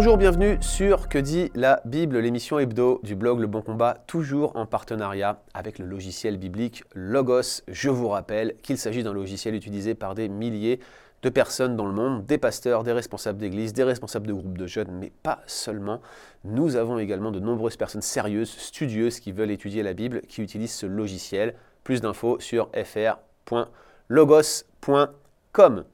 Bonjour, bienvenue sur Que dit la Bible, l'émission hebdo du blog Le Bon Combat, toujours en partenariat avec le logiciel biblique Logos. Je vous rappelle qu'il s'agit d'un logiciel utilisé par des milliers de personnes dans le monde, des pasteurs, des responsables d'église, des responsables de groupes de jeunes, mais pas seulement. Nous avons également de nombreuses personnes sérieuses, studieuses, qui veulent étudier la Bible, qui utilisent ce logiciel. Plus d'infos sur fr.logos.com.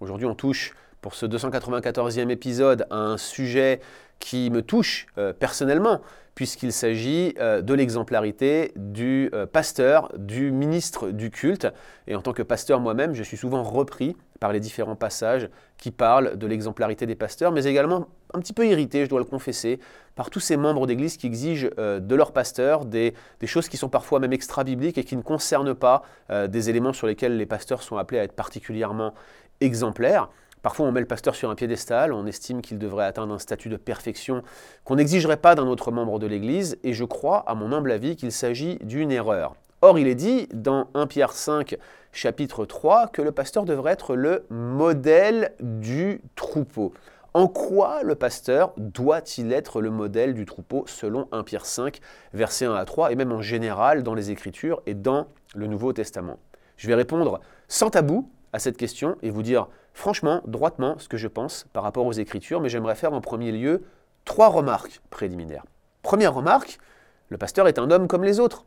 Aujourd'hui, on touche pour ce 294e épisode un sujet qui me touche euh, personnellement, puisqu'il s'agit euh, de l'exemplarité du euh, pasteur, du ministre du culte. Et en tant que pasteur moi-même, je suis souvent repris par les différents passages qui parlent de l'exemplarité des pasteurs, mais également un petit peu irrité, je dois le confesser, par tous ces membres d'Église qui exigent de leurs pasteurs des, choses qui sont parfois même extra-bibliques et qui ne concernent pas des éléments sur lesquels les pasteurs sont appelés à être particulièrement exemplaires. Parfois, on met le pasteur sur un piédestal, on estime qu'il devrait atteindre un statut de perfection qu'on n'exigerait pas d'un autre membre de l'Église, et je crois, à mon humble avis, qu'il s'agit d'une erreur. Or, il est dit dans 1 Pierre 5, chapitre 3, que le pasteur devrait être le modèle du troupeau. En quoi le pasteur doit-il être le modèle du troupeau selon 1 Pierre 5, versets 1 à 3, et même en général dans les Écritures et dans le Nouveau Testament? Je vais répondre sans tabou à cette question et vous dire franchement, droitement, ce que je pense par rapport aux Écritures, mais j'aimerais faire en premier lieu trois remarques préliminaires. Première remarque, le pasteur est un homme comme les autres.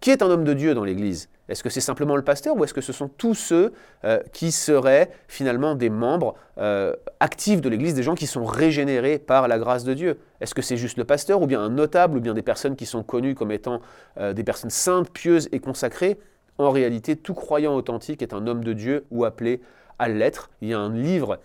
Qui est un homme de Dieu dans l'Église? Est-ce que c'est simplement le pasteur ou est-ce que ce sont tous ceux euh, qui seraient finalement des membres euh, actifs de l'Église, des gens qui sont régénérés par la grâce de Dieu? Est-ce que c'est juste le pasteur ou bien un notable ou bien des personnes qui sont connues comme étant euh, des personnes saintes, pieuses et consacrées? En réalité, tout croyant authentique est un homme de Dieu ou appelé à l'être. Il y a un livre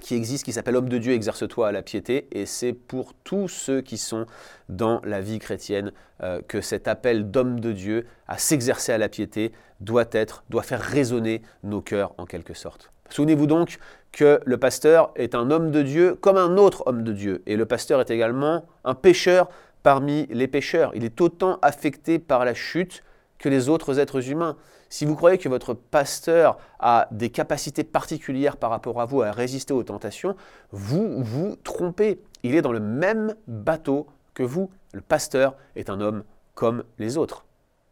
qui existe qui s'appelle Homme de Dieu, exerce-toi à la piété, et c'est pour tous ceux qui sont dans la vie chrétienne euh, que cet appel d'homme de Dieu à s'exercer à la piété doit être, doit faire résonner nos cœurs en quelque sorte. Souvenez-vous donc que le pasteur est un homme de Dieu comme un autre homme de Dieu, et le pasteur est également un pécheur parmi les pécheurs. Il est autant affecté par la chute que les autres êtres humains. Si vous croyez que votre pasteur a des capacités particulières par rapport à vous à résister aux tentations, vous vous trompez. Il est dans le même bateau que vous. Le pasteur est un homme comme les autres.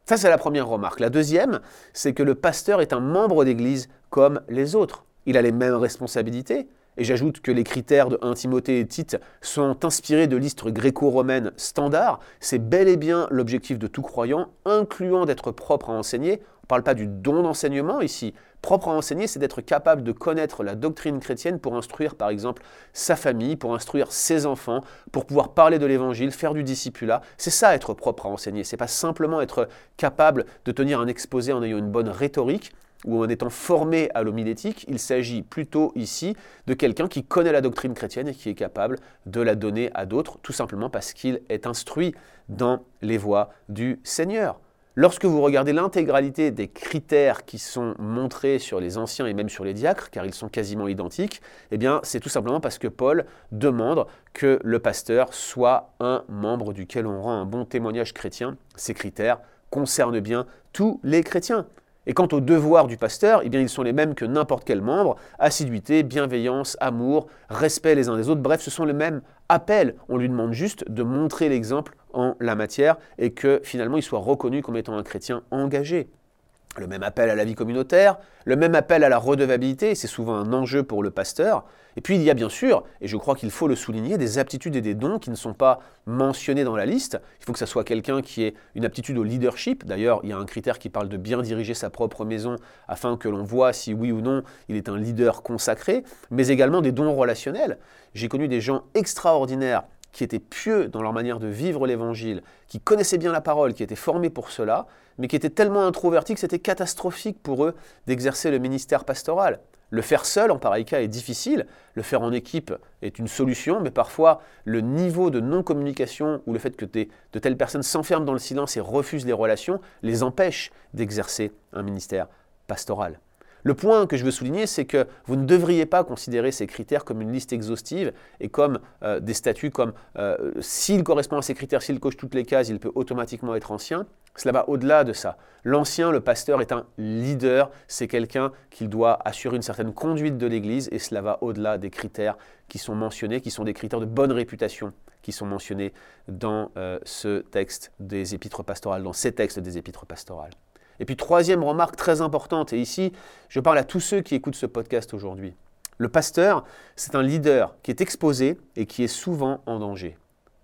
Ça, c'est la première remarque. La deuxième, c'est que le pasteur est un membre d'Église comme les autres. Il a les mêmes responsabilités, et j'ajoute que les critères de 1 Timothée et Tite sont inspirés de listes gréco-romaines standards. C'est bel et bien l'objectif de tout croyant, incluant d'être propre à enseigner. On ne parle pas du don d'enseignement ici. Propre à enseigner, c'est d'être capable de connaître la doctrine chrétienne pour instruire par exemple sa famille, pour instruire ses enfants, pour pouvoir parler de l'évangile, faire du discipulat. C'est ça être propre à enseigner. C'est pas simplement être capable de tenir un exposé en ayant une bonne rhétorique, ou en étant formé à l'homilétique, il s'agit plutôt ici de quelqu'un qui connaît la doctrine chrétienne et qui est capable de la donner à d'autres, tout simplement parce qu'il est instruit dans les voies du Seigneur. Lorsque vous regardez l'intégralité des critères qui sont montrés sur les anciens et même sur les diacres, car ils sont quasiment identiques, eh bien c'est tout simplement parce que Paul demande que le pasteur soit un membre duquel on rend un bon témoignage chrétien. Ces critères concernent bien tous les chrétiens. Et quant aux devoirs du pasteur, eh ils sont les mêmes que n'importe quel membre. Assiduité, bienveillance, amour, respect les uns des autres. Bref, ce sont les mêmes appels. On lui demande juste de montrer l'exemple en la matière et que finalement il soit reconnu comme étant un chrétien engagé le même appel à la vie communautaire, le même appel à la redevabilité, c'est souvent un enjeu pour le pasteur. Et puis il y a bien sûr, et je crois qu'il faut le souligner, des aptitudes et des dons qui ne sont pas mentionnés dans la liste. Il faut que ça soit quelqu'un qui ait une aptitude au leadership. D'ailleurs, il y a un critère qui parle de bien diriger sa propre maison afin que l'on voit si oui ou non il est un leader consacré, mais également des dons relationnels. J'ai connu des gens extraordinaires qui étaient pieux dans leur manière de vivre l'évangile, qui connaissaient bien la parole, qui étaient formés pour cela, mais qui étaient tellement introvertis que c'était catastrophique pour eux d'exercer le ministère pastoral. Le faire seul en pareil cas est difficile, le faire en équipe est une solution, mais parfois le niveau de non-communication ou le fait que de telles personnes s'enferment dans le silence et refusent les relations les empêche d'exercer un ministère pastoral. Le point que je veux souligner, c'est que vous ne devriez pas considérer ces critères comme une liste exhaustive et comme euh, des statuts comme euh, s'il correspond à ces critères, s'il coche toutes les cases, il peut automatiquement être ancien. Cela va au-delà de ça. L'ancien, le pasteur, est un leader, c'est quelqu'un qui doit assurer une certaine conduite de l'Église et cela va au-delà des critères qui sont mentionnés, qui sont des critères de bonne réputation qui sont mentionnés dans euh, ce texte des épîtres pastorales, dans ces textes des épîtres pastorales. Et puis troisième remarque très importante, et ici je parle à tous ceux qui écoutent ce podcast aujourd'hui. Le pasteur, c'est un leader qui est exposé et qui est souvent en danger.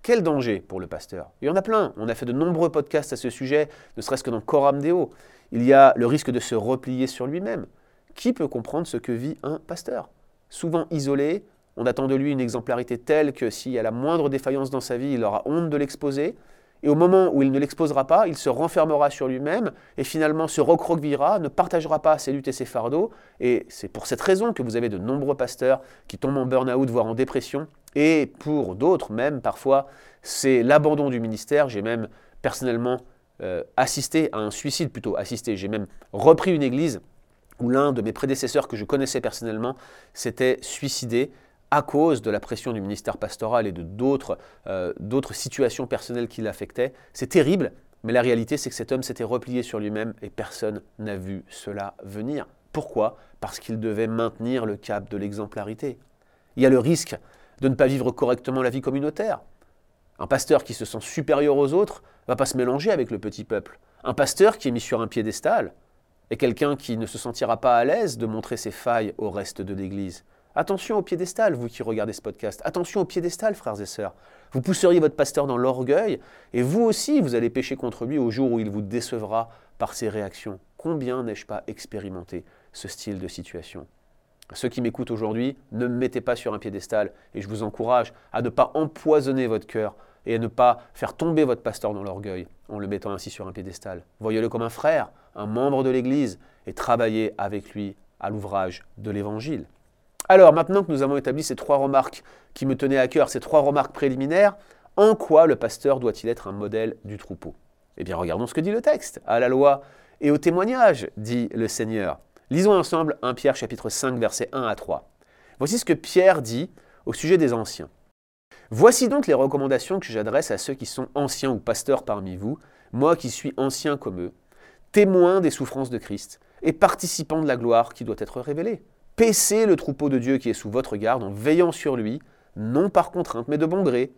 Quel danger pour le pasteur? Il y en a plein. On a fait de nombreux podcasts à ce sujet, ne serait-ce que dans Coram Deo. Il y a le risque de se replier sur lui-même. Qui peut comprendre ce que vit un pasteur? Souvent isolé, on attend de lui une exemplarité telle que s'il y a la moindre défaillance dans sa vie, il aura honte de l'exposer. Et au moment où il ne l'exposera pas, il se renfermera sur lui-même et finalement se recroquevillera, ne partagera pas ses luttes et ses fardeaux. Et c'est pour cette raison que vous avez de nombreux pasteurs qui tombent en burn-out, voire en dépression. Et pour d'autres, même parfois, c'est l'abandon du ministère. J'ai même personnellement euh, assisté à un suicide, plutôt assisté. J'ai même repris une église où l'un de mes prédécesseurs que je connaissais personnellement s'était suicidé à cause de la pression du ministère pastoral et de euh, d'autres situations personnelles qui l'affectaient. C'est terrible, mais la réalité c'est que cet homme s'était replié sur lui-même et personne n'a vu cela venir. Pourquoi? Parce qu'il devait maintenir le cap de l'exemplarité. Il y a le risque de ne pas vivre correctement la vie communautaire. Un pasteur qui se sent supérieur aux autres va pas se mélanger avec le petit peuple. Un pasteur qui est mis sur un piédestal est quelqu'un qui ne se sentira pas à l'aise de montrer ses failles au reste de l'Église. Attention au piédestal, vous qui regardez ce podcast. Attention au piédestal, frères et sœurs. Vous pousseriez votre pasteur dans l'orgueil, et vous aussi, vous allez pécher contre lui au jour où il vous décevra par ses réactions. Combien n'ai-je pas expérimenté ce style de situation? Ceux qui m'écoutent aujourd'hui, ne me mettez pas sur un piédestal, et je vous encourage à ne pas empoisonner votre cœur et à ne pas faire tomber votre pasteur dans l'orgueil en le mettant ainsi sur un piédestal. Voyez-le comme un frère, un membre de l'Église, et travaillez avec lui à l'ouvrage de l'Évangile. Alors, maintenant que nous avons établi ces trois remarques qui me tenaient à cœur, ces trois remarques préliminaires, en quoi le pasteur doit-il être un modèle du troupeau? Eh bien, regardons ce que dit le texte. À la loi et au témoignage, dit le Seigneur. Lisons ensemble 1 Pierre chapitre 5 versets 1 à 3. Voici ce que Pierre dit au sujet des anciens. Voici donc les recommandations que j'adresse à ceux qui sont anciens ou pasteurs parmi vous, moi qui suis ancien comme eux, témoin des souffrances de Christ et participant de la gloire qui doit être révélée. Paissez le troupeau de Dieu qui est sous votre garde en veillant sur lui, non par contrainte, mais de bon gré.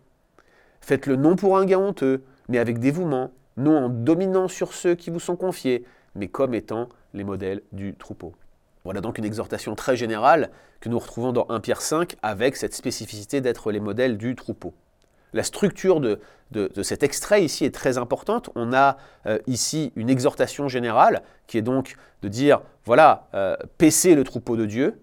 Faites-le non pour un gain honteux, mais avec dévouement, non en dominant sur ceux qui vous sont confiés, mais comme étant les modèles du troupeau. Voilà donc une exhortation très générale que nous retrouvons dans 1 Pierre 5 avec cette spécificité d'être les modèles du troupeau. La structure de, cet extrait ici est très importante. On a euh, ici une exhortation générale qui est donc de dire, voilà, euh, le troupeau de Dieu,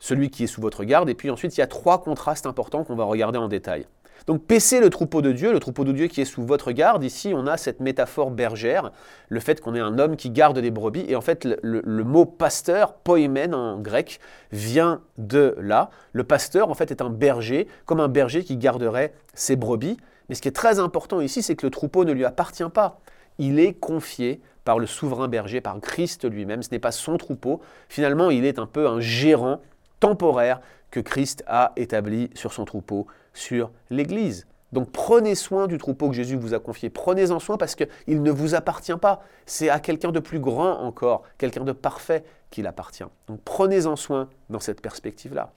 celui qui est sous votre garde, et puis ensuite il y a trois contrastes importants qu'on va regarder en détail. Donc paissez le troupeau de Dieu, le troupeau de Dieu qui est sous votre garde. Ici, on a cette métaphore bergère, le fait qu'on est un homme qui garde des brebis. Et en fait, le, mot pasteur, poimen en grec, vient de là. Le pasteur, en fait, est un berger, comme un berger qui garderait ses brebis. Mais ce qui est très important ici, c'est que le troupeau ne lui appartient pas. Il est confié par le souverain berger, par Christ lui-même. Ce n'est pas son troupeau. Finalement, il est un peu un gérant temporaire que Christ a établi sur son troupeau, sur l'Église. Donc prenez soin du troupeau que Jésus vous a confié. Prenez-en soin parce qu'il ne vous appartient pas. C'est à quelqu'un de plus grand encore, quelqu'un de parfait qu'il appartient. Donc prenez-en soin dans cette perspective-là.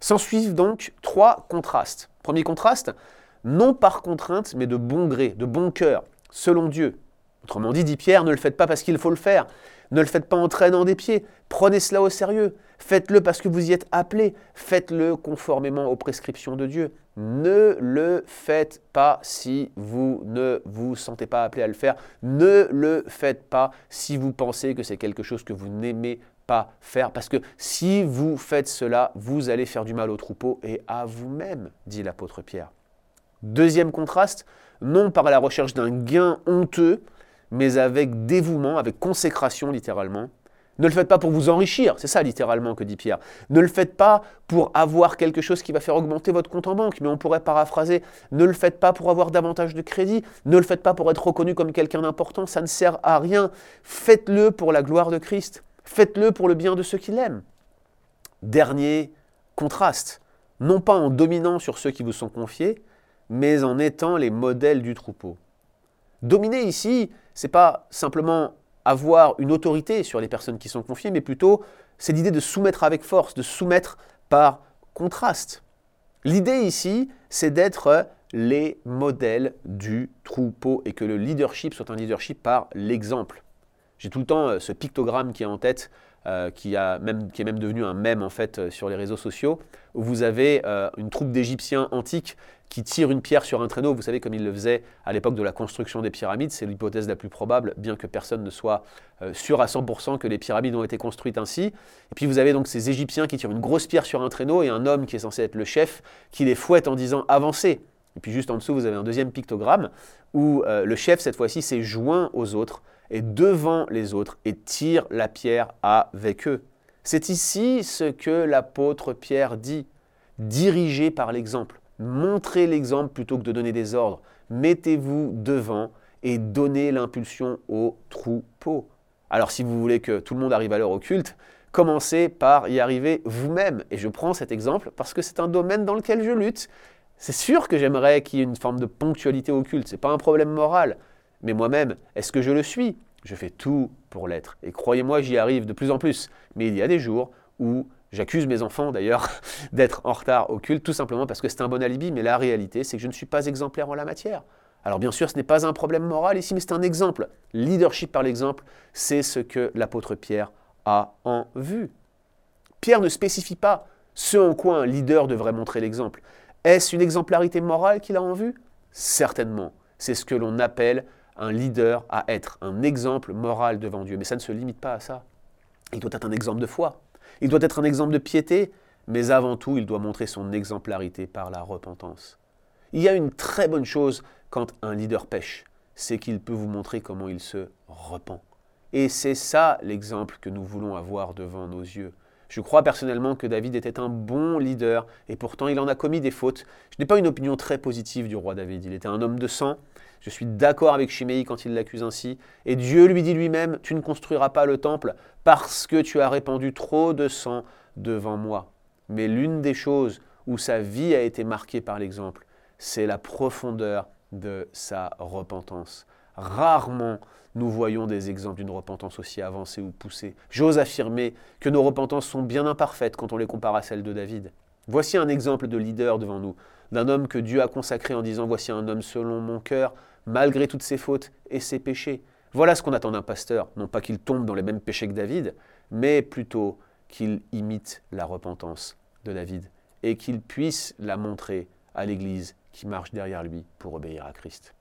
S'en suivent donc trois contrastes. Premier contraste, non par contrainte, mais de bon gré, de bon cœur, selon Dieu. Autrement dit, dit Pierre, ne le faites pas parce qu'il faut le faire. Ne le faites pas en traînant des pieds. Prenez cela au sérieux. Faites-le parce que vous y êtes appelé. Faites-le conformément aux prescriptions de Dieu. Ne le faites pas si vous ne vous sentez pas appelé à le faire. Ne le faites pas si vous pensez que c'est quelque chose que vous n'aimez pas faire. Parce que si vous faites cela, vous allez faire du mal au troupeau et à vous-même, dit l'apôtre Pierre. Deuxième contraste, non par la recherche d'un gain honteux, mais avec dévouement, avec consécration littéralement. Ne le faites pas pour vous enrichir, c'est ça littéralement que dit Pierre. Ne le faites pas pour avoir quelque chose qui va faire augmenter votre compte en banque, mais on pourrait paraphraser, ne le faites pas pour avoir davantage de crédit, ne le faites pas pour être reconnu comme quelqu'un d'important, ça ne sert à rien. Faites-le pour la gloire de Christ. Faites-le pour le bien de ceux qui l'aiment. Dernier contraste, non pas en dominant sur ceux qui vous sont confiés, mais en étant les modèles du troupeau. Dominer ici, c'est pas simplement avoir une autorité sur les personnes qui sont confiées, mais plutôt c'est l'idée de soumettre avec force, de soumettre par contraste. L'idée ici, c'est d'être les modèles du troupeau et que le leadership soit un leadership par l'exemple. J'ai tout le temps euh, ce pictogramme qui est en tête, euh, qui, a même, qui est même devenu un mème en fait euh, sur les réseaux sociaux, où vous avez une troupe d'Égyptiens antiques qui tirent une pierre sur un traîneau, vous savez comme ils le faisaient à l'époque de la construction des pyramides, c'est l'hypothèse la plus probable, bien que personne ne soit sûr à 100% que les pyramides ont été construites ainsi. Et puis vous avez donc ces Égyptiens qui tirent une grosse pierre sur un traîneau et un homme qui est censé être le chef qui les fouette en disant avancez. Et puis juste en dessous, vous avez un deuxième pictogramme où le chef, cette fois-ci, s'est joint aux autres et devant les autres et tire la pierre avec eux. C'est ici ce que l'apôtre Pierre dit. Dirigez par l'exemple. Montrez l'exemple plutôt que de donner des ordres. Mettez-vous devant et donnez l'impulsion au troupeau. Alors si vous voulez que tout le monde arrive à l'heure au culte, commencez par y arriver vous-même. Et je prends cet exemple parce que c'est un domaine dans lequel je lutte. C'est sûr que j'aimerais qu'il y ait une forme de ponctualité au culte, ce n'est pas un problème moral. Mais moi-même, est-ce que je le suis? Je fais tout pour l'être. Et croyez-moi, j'y arrive de plus en plus. Mais il y a des jours où j'accuse mes enfants d'ailleurs d'être en retard au culte, tout simplement parce que c'est un bon alibi. Mais la réalité, c'est que je ne suis pas exemplaire en la matière. Alors bien sûr, ce n'est pas un problème moral ici, mais c'est un exemple. Leadership par l'exemple, c'est ce que l'apôtre Pierre a en vue. Pierre ne spécifie pas ce en quoi un leader devrait montrer l'exemple. Est-ce une exemplarité morale qu'il a en vue? Certainement. C'est ce que l'on appelle un leader à être, un exemple moral devant Dieu. Mais ça ne se limite pas à ça. Il doit être un exemple de foi, il doit être un exemple de piété, mais avant tout, il doit montrer son exemplarité par la repentance. Il y a une très bonne chose quand un leader pêche, c'est qu'il peut vous montrer comment il se repent. Et c'est ça l'exemple que nous voulons avoir devant nos yeux. Je crois personnellement que David était un bon leader et pourtant il en a commis des fautes. Je n'ai pas une opinion très positive du roi David. Il était un homme de sang. Je suis d'accord avec Chiméi quand il l'accuse ainsi. Et Dieu lui dit lui-même, tu ne construiras pas le temple parce que tu as répandu trop de sang devant moi. Mais l'une des choses où sa vie a été marquée par l'exemple, c'est la profondeur de sa repentance. Rarement nous voyons des exemples d'une repentance aussi avancée ou poussée. J'ose affirmer que nos repentances sont bien imparfaites quand on les compare à celles de David. Voici un exemple de leader devant nous, d'un homme que Dieu a consacré en disant Voici un homme selon mon cœur, malgré toutes ses fautes et ses péchés. Voilà ce qu'on attend d'un pasteur, non pas qu'il tombe dans les mêmes péchés que David, mais plutôt qu'il imite la repentance de David et qu'il puisse la montrer à l'Église qui marche derrière lui pour obéir à Christ.